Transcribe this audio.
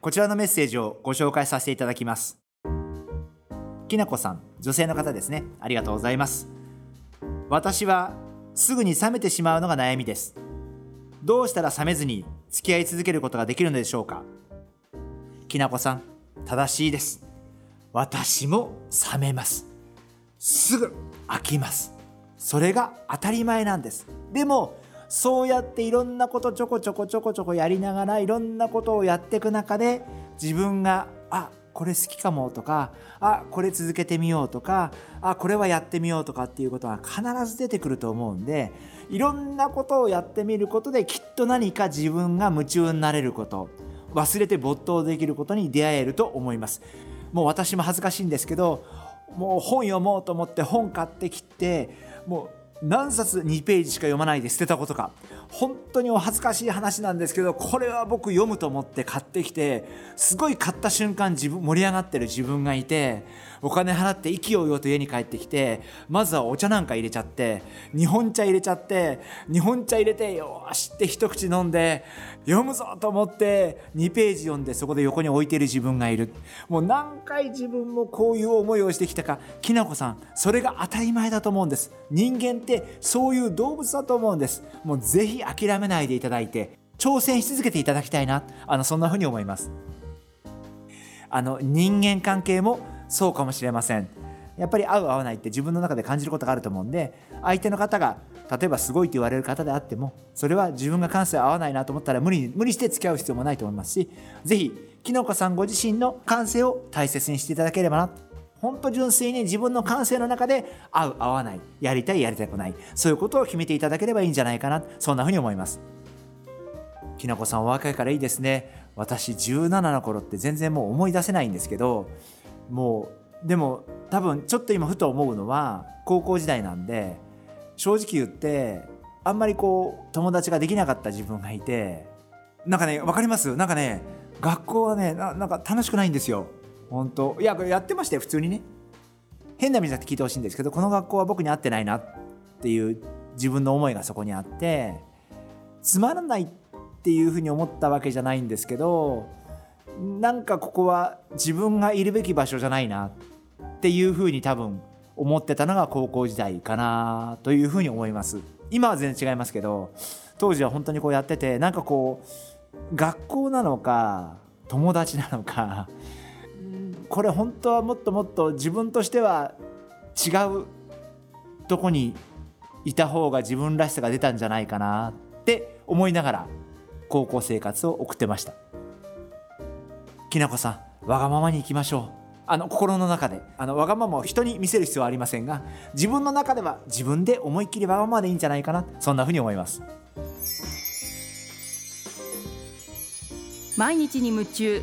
こちらのメッセージをご紹介させていただきます。きなこさん女性の方ですね。ありがとうございます。私はすぐに冷めてしまうのが悩みです。どうしたら冷めずに付き合い続けることができるのでしょうか。きなこさん正しいです。私も冷めます。すぐ飽きます。それが当たり前なんです。でもそうやっていろんなことちょこちょこちょこちょこやりながらいろんなことをやっていく中で自分があこれ好きかもとかあこれ続けてみようとかあこれはやってみようとかっていうことは必ず出てくると思うんでいろんなことをやってみることできっと何か自分が夢中になれること忘れて没頭できることに出会えると思います。もう私も恥ずかしいんですけどもう本読もうと思って本買ってきてもう何冊2ページしか読まないで捨てたことか。本当にお恥ずかしい話なんですけどこれは僕読むと思って買ってきてすごい買った瞬間自分盛り上がってる自分がいてお金払って意気揚々と家に帰ってきてまずはお茶なんか入れちゃって日本茶入れちゃって日本茶入れてよしって一口飲んで読むぞと思って2ページ読んでそこで横に置いてる自分がいる。もう何回自分もこういう思いをしてきたか。きなこさんそれが当たり前だと思うんです。人間ってそういう動物だと思うんです。もうぜひ諦めないでいただいて挑戦し続けていただきたいな。あのそんな風に思います。あの人間関係もそうかもしれません。やっぱり合う合わないって自分の中で感じることがあると思うんで相手の方が例えばすごいと言われる方であってもそれは自分が感性合わないなと思ったら無理無理して付き合う必要もないと思いますし是非きのこさんご自身の感性を大切にしていただければな。本当純粋に自分の感性の中で合う合わないやりたいやりたくないそういうことを決めていただければいいんじゃないかなそんなふうに思います。きなこさんお若いからいいですね。私17の頃って全然もう思い出せないんですけどもうでも多分ちょっと今ふと思うのは高校時代なんで正直言ってあんまりこう友達ができなかった自分がいてなんかね分かります？なんかね学校はねなんか楽しくないんですよ。本当。いややってましたよ普通にね。変な意味じゃなくて聞いてほしいんですけどこの学校は僕に合ってないなっていう自分の思いがそこにあってつまらないっていうふうに思ったわけじゃないんですけどなんかここは自分がいるべき場所じゃないなっていうふうに多分思ってたのが高校時代かなというふうに思います。今は全然違いますけど当時は本当にこうやっててなんかこう学校なのか友達なのかこれ本当はもっともっと自分としては違うとこにいた方が自分らしさが出たんじゃないかなって思いながら高校生活を送ってました。きなこさんわがままにいきましょう。あの心の中であのわがままを人に見せる必要はありませんが自分の中では自分で思いっきりわがままでいいんじゃないかな。そんなふうに思います。毎日に夢中。